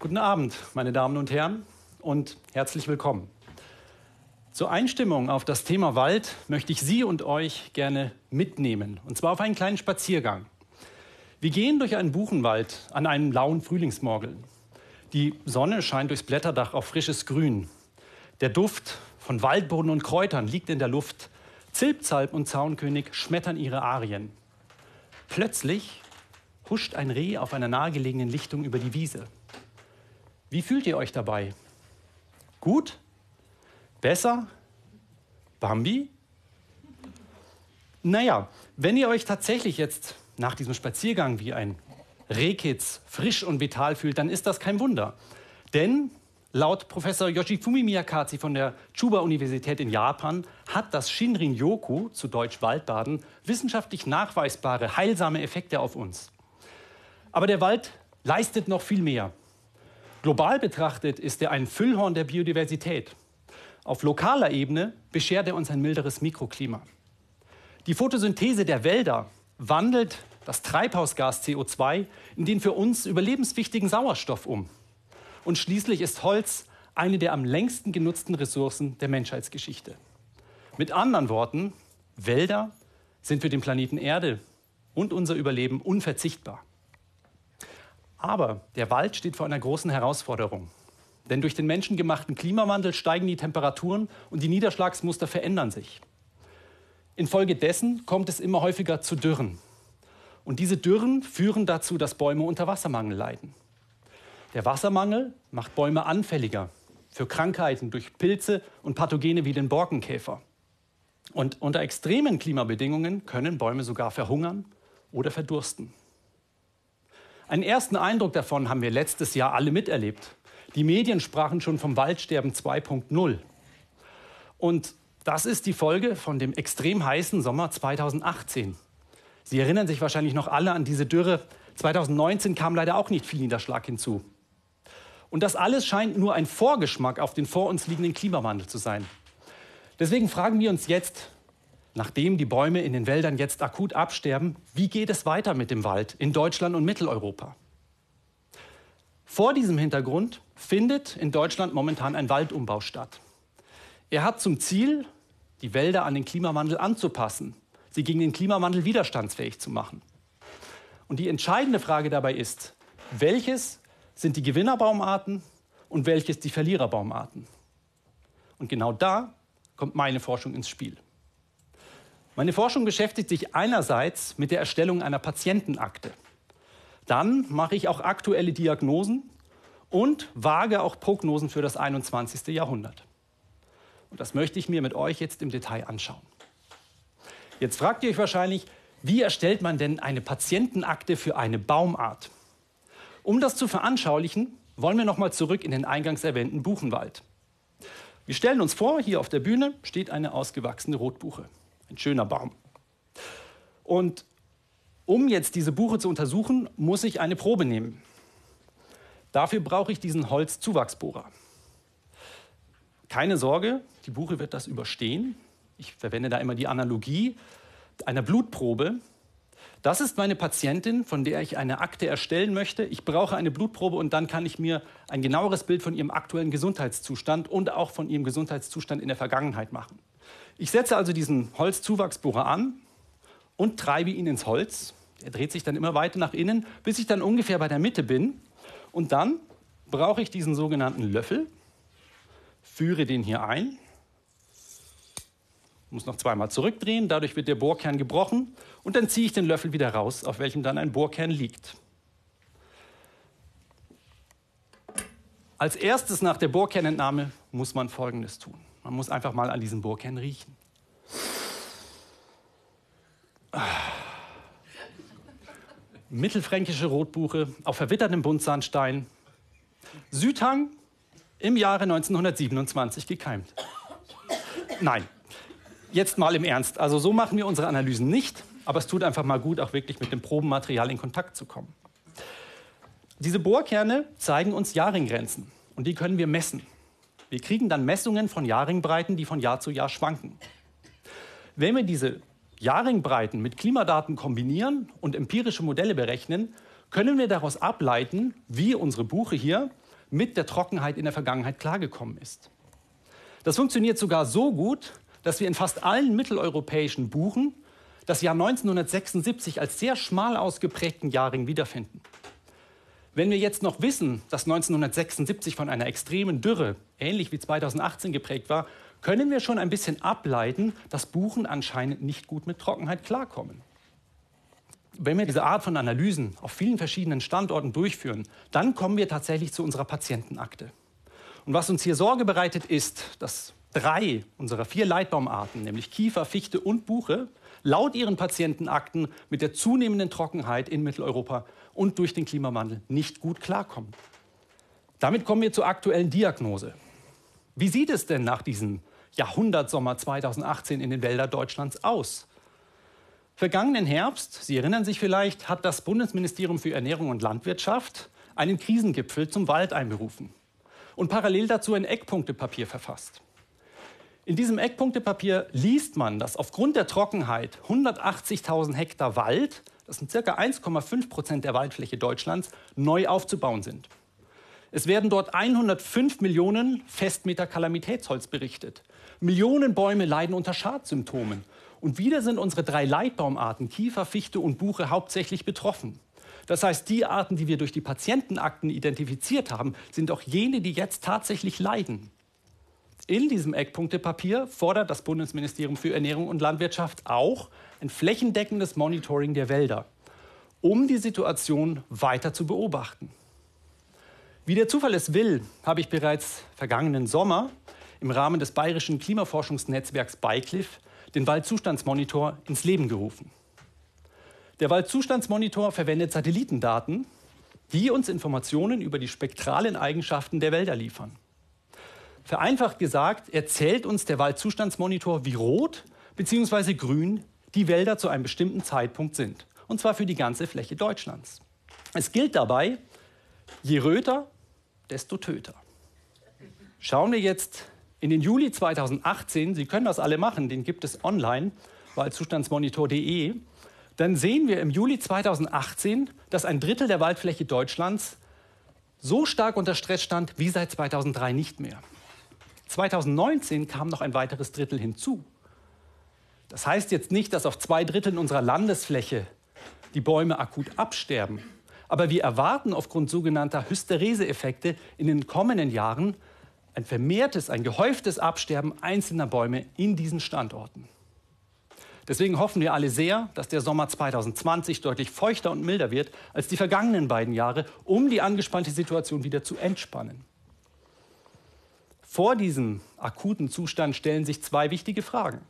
Guten Abend, meine Damen und Herren, und herzlich willkommen. Zur Einstimmung auf das Thema Wald möchte ich Sie und euch gerne mitnehmen, und zwar auf einen kleinen Spaziergang. Wir gehen durch einen Buchenwald an einem lauen Frühlingsmorgen. Die Sonne scheint durchs Blätterdach auf frisches Grün. Der Duft von Waldboden und Kräutern liegt in der Luft. Zilpzalp und Zaunkönig schmettern ihre Arien. Plötzlich huscht ein Reh auf einer nahegelegenen Lichtung über die Wiese. Wie fühlt ihr euch dabei? Gut? Besser? Bambi? Naja, wenn ihr euch tatsächlich jetzt nach diesem Spaziergang wie ein Rehkitz frisch und vital fühlt, dann ist das kein Wunder. Denn laut Professor Yoshifumi Miyakazi von der Chuba-Universität in Japan hat das Shinrin-Yoku, zu Deutsch Waldbaden, wissenschaftlich nachweisbare heilsame Effekte auf uns. Aber der Wald leistet noch viel mehr. Global betrachtet ist er ein Füllhorn der Biodiversität. Auf lokaler Ebene beschert er uns ein milderes Mikroklima. Die Photosynthese der Wälder wandelt das Treibhausgas CO2 in den für uns überlebenswichtigen Sauerstoff um. Und schließlich ist Holz eine der am längsten genutzten Ressourcen der Menschheitsgeschichte. Mit anderen Worten, Wälder sind für den Planeten Erde und unser Überleben unverzichtbar. Aber der Wald steht vor einer großen Herausforderung. Denn durch den menschengemachten Klimawandel steigen die Temperaturen und die Niederschlagsmuster verändern sich. Infolgedessen kommt es immer häufiger zu Dürren. Und diese Dürren führen dazu, dass Bäume unter Wassermangel leiden. Der Wassermangel macht Bäume anfälliger für Krankheiten durch Pilze und Pathogene wie den Borkenkäfer. Und unter extremen Klimabedingungen können Bäume sogar verhungern oder verdursten. Einen ersten Eindruck davon haben wir letztes Jahr alle miterlebt. Die Medien sprachen schon vom Waldsterben 2.0. Und das ist die Folge von dem extrem heißen Sommer 2018. Sie erinnern sich wahrscheinlich noch alle an diese Dürre. 2019 kam leider auch nicht viel Niederschlag hinzu. Und das alles scheint nur ein Vorgeschmack auf den vor uns liegenden Klimawandel zu sein. Deswegen fragen wir uns jetzt, nachdem die Bäume in den Wäldern jetzt akut absterben, wie geht es weiter mit dem Wald in Deutschland und Mitteleuropa? Vor diesem Hintergrund findet in Deutschland momentan ein Waldumbau statt. Er hat zum Ziel, die Wälder an den Klimawandel anzupassen, sie gegen den Klimawandel widerstandsfähig zu machen. Und die entscheidende Frage dabei ist, welches sind die Gewinnerbaumarten und welches die Verliererbaumarten? Und genau da kommt meine Forschung ins Spiel. Meine Forschung beschäftigt sich einerseits mit der Erstellung einer Patientenakte. Dann mache ich auch aktuelle Diagnosen und wage auch Prognosen für das 21. Jahrhundert. Und das möchte ich mir mit euch jetzt im Detail anschauen. Jetzt fragt ihr euch wahrscheinlich, wie erstellt man denn eine Patientenakte für eine Baumart? Um das zu veranschaulichen, wollen wir nochmal zurück in den eingangs erwähnten Buchenwald. Wir stellen uns vor, hier auf der Bühne steht eine ausgewachsene Rotbuche. Ein schöner Baum. Und um jetzt diese Buche zu untersuchen, muss ich eine Probe nehmen. Dafür brauche ich diesen Holzzuwachsbohrer. Keine Sorge, die Buche wird das überstehen. Ich verwende da immer die Analogie einer Blutprobe. Das ist meine Patientin, von der ich eine Akte erstellen möchte. Ich brauche eine Blutprobe und dann kann ich mir ein genaueres Bild von ihrem aktuellen Gesundheitszustand und auch von ihrem Gesundheitszustand in der Vergangenheit machen. Ich setze also diesen Holzzuwachsbohrer an und treibe ihn ins Holz. Er dreht sich dann immer weiter nach innen, bis ich dann ungefähr bei der Mitte bin. Und dann brauche ich diesen sogenannten Löffel, führe den hier ein, muss noch zweimal zurückdrehen, dadurch wird der Bohrkern gebrochen und dann ziehe ich den Löffel wieder raus, auf welchem dann ein Bohrkern liegt. Als erstes nach der Bohrkernentnahme muss man Folgendes tun. Man muss einfach mal an diesem Bohrkern riechen. Mittelfränkische Rotbuche auf verwittertem Buntsandstein. Südhang im Jahre 1927 gekeimt. Nein, jetzt mal im Ernst. Also so machen wir unsere Analysen nicht, aber es tut einfach mal gut, auch wirklich mit dem Probenmaterial in Kontakt zu kommen. Diese Bohrkerne zeigen uns Jahringgrenzen und die können wir messen. Wir kriegen dann Messungen von Jahringbreiten, die von Jahr zu Jahr schwanken. Wenn wir diese Jahringbreiten mit Klimadaten kombinieren und empirische Modelle berechnen, können wir daraus ableiten, wie unsere Buche hier mit der Trockenheit in der Vergangenheit klargekommen ist. Das funktioniert sogar so gut, dass wir in fast allen mitteleuropäischen Buchen das Jahr 1976 als sehr schmal ausgeprägten Jahrring wiederfinden. Wenn wir jetzt noch wissen, dass 1976 von einer extremen Dürre, ähnlich wie 2018 geprägt war, können wir schon ein bisschen ableiten, dass Buchen anscheinend nicht gut mit Trockenheit klarkommen. Wenn wir diese Art von Analysen auf vielen verschiedenen Standorten durchführen, dann kommen wir tatsächlich zu unserer Patientenakte. Und was uns hier Sorge bereitet, ist, dass drei unserer vier Leitbaumarten, nämlich Kiefer, Fichte und Buche, laut ihren Patientenakten mit der zunehmenden Trockenheit in Mitteleuropa und durch den Klimawandel nicht gut klarkommen. Damit kommen wir zur aktuellen Diagnose. Wie sieht es denn nach diesem Jahrhundertsommer 2018 in den Wäldern Deutschlands aus? Vergangenen Herbst, Sie erinnern sich vielleicht, hat das Bundesministerium für Ernährung und Landwirtschaft einen Krisengipfel zum Wald einberufen und parallel dazu ein Eckpunktepapier verfasst. In diesem Eckpunktepapier liest man, dass aufgrund der Trockenheit 180.000 Hektar Wald, das sind ca. 1,5 Prozent der Waldfläche Deutschlands, neu aufzubauen sind. Es werden dort 105 Millionen Festmeter Kalamitätsholz berichtet. Millionen Bäume leiden unter Schadsymptomen. Und wieder sind unsere drei Leitbaumarten Kiefer, Fichte und Buche hauptsächlich betroffen. Das heißt, die Arten, die wir durch die Patientenakten identifiziert haben, sind auch jene, die jetzt tatsächlich leiden. In diesem Eckpunktepapier fordert das Bundesministerium für Ernährung und Landwirtschaft auch ein flächendeckendes Monitoring der Wälder, um die Situation weiter zu beobachten. Wie der Zufall es will, habe ich bereits vergangenen Sommer im Rahmen des bayerischen Klimaforschungsnetzwerks BICLIF den Waldzustandsmonitor ins Leben gerufen. Der Waldzustandsmonitor verwendet Satellitendaten, die uns Informationen über die spektralen Eigenschaften der Wälder liefern. Vereinfacht gesagt erzählt uns der Waldzustandsmonitor, wie rot bzw. grün die Wälder zu einem bestimmten Zeitpunkt sind. Und zwar für die ganze Fläche Deutschlands. Es gilt dabei, je röter, desto töter. Schauen wir jetzt in den Juli 2018, Sie können das alle machen, den gibt es online, waldzustandsmonitor.de, dann sehen wir im Juli 2018, dass ein Drittel der Waldfläche Deutschlands so stark unter Stress stand wie seit 2003 nicht mehr. 2019 kam noch ein weiteres Drittel hinzu. Das heißt jetzt nicht, dass auf zwei Dritteln unserer Landesfläche die Bäume akut absterben. Aber wir erwarten aufgrund sogenannter Hysterese-Effekte in den kommenden Jahren ein vermehrtes, ein gehäuftes Absterben einzelner Bäume in diesen Standorten. Deswegen hoffen wir alle sehr, dass der Sommer 2020 deutlich feuchter und milder wird als die vergangenen beiden Jahre, um die angespannte Situation wieder zu entspannen. Vor diesem akuten Zustand stellen sich zwei wichtige Fragen.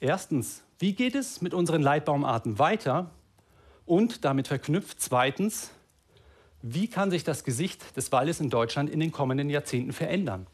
Erstens, wie geht es mit unseren Leitbaumarten weiter? Und damit verknüpft zweitens, wie kann sich das Gesicht des Waldes in Deutschland in den kommenden Jahrzehnten verändern?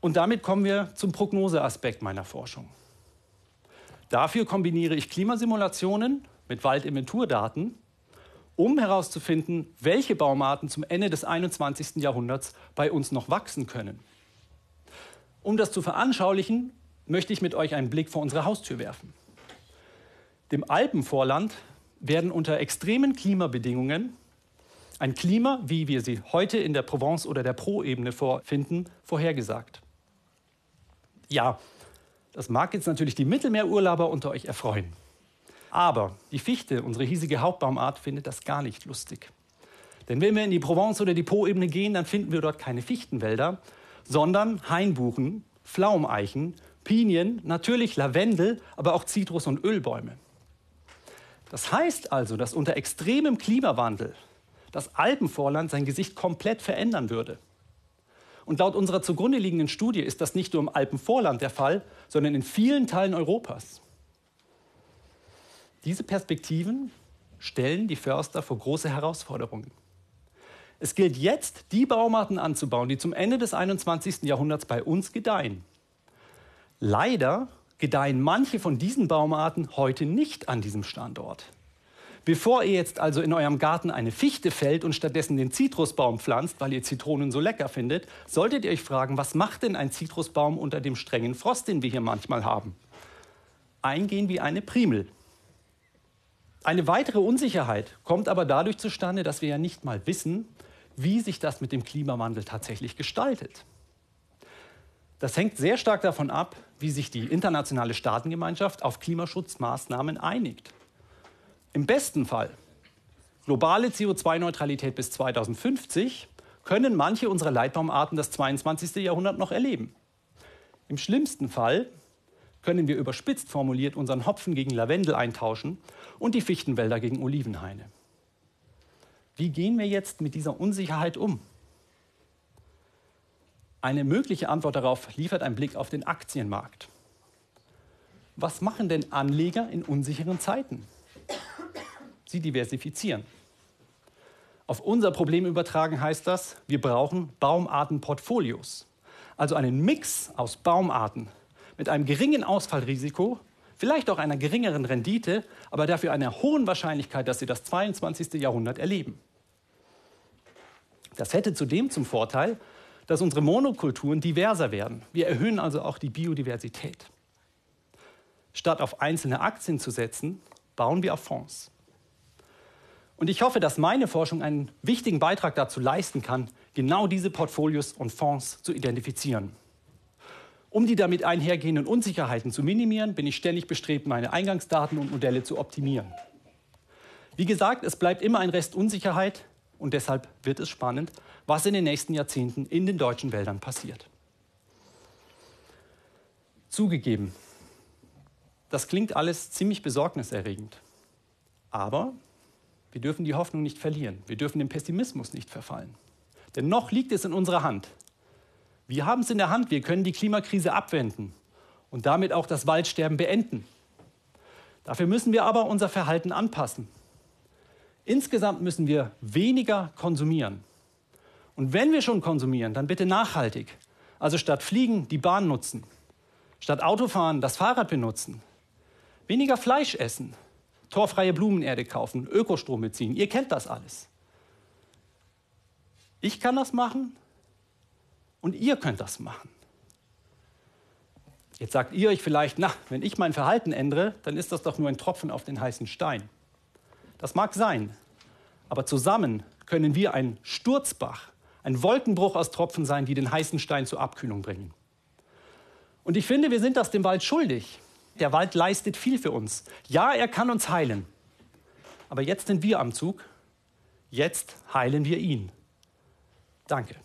Und damit kommen wir zum Prognoseaspekt meiner Forschung. Dafür kombiniere ich Klimasimulationen mit Waldinventurdaten um herauszufinden, welche Baumarten zum Ende des 21. Jahrhunderts bei uns noch wachsen können. Um das zu veranschaulichen, möchte ich mit euch einen Blick vor unsere Haustür werfen. Dem Alpenvorland werden unter extremen Klimabedingungen ein Klima, wie wir sie heute in der Provence oder der Pro-Ebene vorfinden, vorhergesagt. Ja, das mag jetzt natürlich die Mittelmeerurlauber unter euch erfreuen. Aber die Fichte, unsere hiesige Hauptbaumart, findet das gar nicht lustig. Denn wenn wir in die Provence oder die Po-Ebene gehen, dann finden wir dort keine Fichtenwälder, sondern Hainbuchen, Pflaumeichen, Pinien, natürlich Lavendel, aber auch Zitrus- und Ölbäume. Das heißt also, dass unter extremem Klimawandel das Alpenvorland sein Gesicht komplett verändern würde. Und laut unserer zugrunde liegenden Studie ist das nicht nur im Alpenvorland der Fall, sondern in vielen Teilen Europas. Diese Perspektiven stellen die Förster vor große Herausforderungen. Es gilt jetzt, die Baumarten anzubauen, die zum Ende des 21. Jahrhunderts bei uns gedeihen. Leider gedeihen manche von diesen Baumarten heute nicht an diesem Standort. Bevor ihr jetzt also in eurem Garten eine Fichte fällt und stattdessen den Zitrusbaum pflanzt, weil ihr Zitronen so lecker findet, solltet ihr euch fragen, was macht denn ein Zitrusbaum unter dem strengen Frost, den wir hier manchmal haben? Eingehen wie eine Primel. Eine weitere Unsicherheit kommt aber dadurch zustande, dass wir ja nicht mal wissen, wie sich das mit dem Klimawandel tatsächlich gestaltet. Das hängt sehr stark davon ab, wie sich die internationale Staatengemeinschaft auf Klimaschutzmaßnahmen einigt. Im besten Fall globale CO2-Neutralität bis 2050 können manche unserer Leitbaumarten das 22. Jahrhundert noch erleben. Im schlimmsten Fall können wir überspitzt formuliert unseren Hopfen gegen Lavendel eintauschen und die Fichtenwälder gegen Olivenhaine. Wie gehen wir jetzt mit dieser Unsicherheit um? Eine mögliche Antwort darauf liefert ein Blick auf den Aktienmarkt. Was machen denn Anleger in unsicheren Zeiten? Sie diversifizieren. Auf unser Problem übertragen heißt das, wir brauchen Baumartenportfolios. Also einen Mix aus Baumarten mit einem geringen Ausfallrisiko, vielleicht auch einer geringeren Rendite, aber dafür einer hohen Wahrscheinlichkeit, dass sie das 22. Jahrhundert erleben. Das hätte zudem zum Vorteil, dass unsere Monokulturen diverser werden. Wir erhöhen also auch die Biodiversität. Statt auf einzelne Aktien zu setzen, bauen wir auf Fonds. Und ich hoffe, dass meine Forschung einen wichtigen Beitrag dazu leisten kann, genau diese Portfolios und Fonds zu identifizieren. Um die damit einhergehenden Unsicherheiten zu minimieren, bin ich ständig bestrebt, meine Eingangsdaten und Modelle zu optimieren. Wie gesagt, es bleibt immer ein Rest Unsicherheit, und deshalb wird es spannend, was in den nächsten Jahrzehnten in den deutschen Wäldern passiert. Zugegeben, das klingt alles ziemlich besorgniserregend. Aber wir dürfen die Hoffnung nicht verlieren. Wir dürfen dem Pessimismus nicht verfallen. Denn noch liegt es in unserer Hand. Wir haben es in der Hand. Wir können die Klimakrise abwenden und damit auch das Waldsterben beenden. Dafür müssen wir aber unser Verhalten anpassen. Insgesamt müssen wir weniger konsumieren. Und wenn wir schon konsumieren, dann bitte nachhaltig. Also statt Fliegen die Bahn nutzen, statt Autofahren das Fahrrad benutzen, weniger Fleisch essen, torfreie Blumenerde kaufen, Ökostrom beziehen. Ihr kennt das alles. Ich kann das machen und ihr könnt das machen. Jetzt sagt ihr euch vielleicht, na, wenn ich mein Verhalten ändere, dann ist das doch nur ein Tropfen auf den heißen Stein. Das mag sein, aber zusammen können wir ein Sturzbach, ein Wolkenbruch aus Tropfen sein, die den heißen Stein zur Abkühlung bringen. Und ich finde, wir sind das dem Wald schuldig. Der Wald leistet viel für uns. Ja, er kann uns heilen. Aber jetzt sind wir am Zug. Jetzt heilen wir ihn. Danke.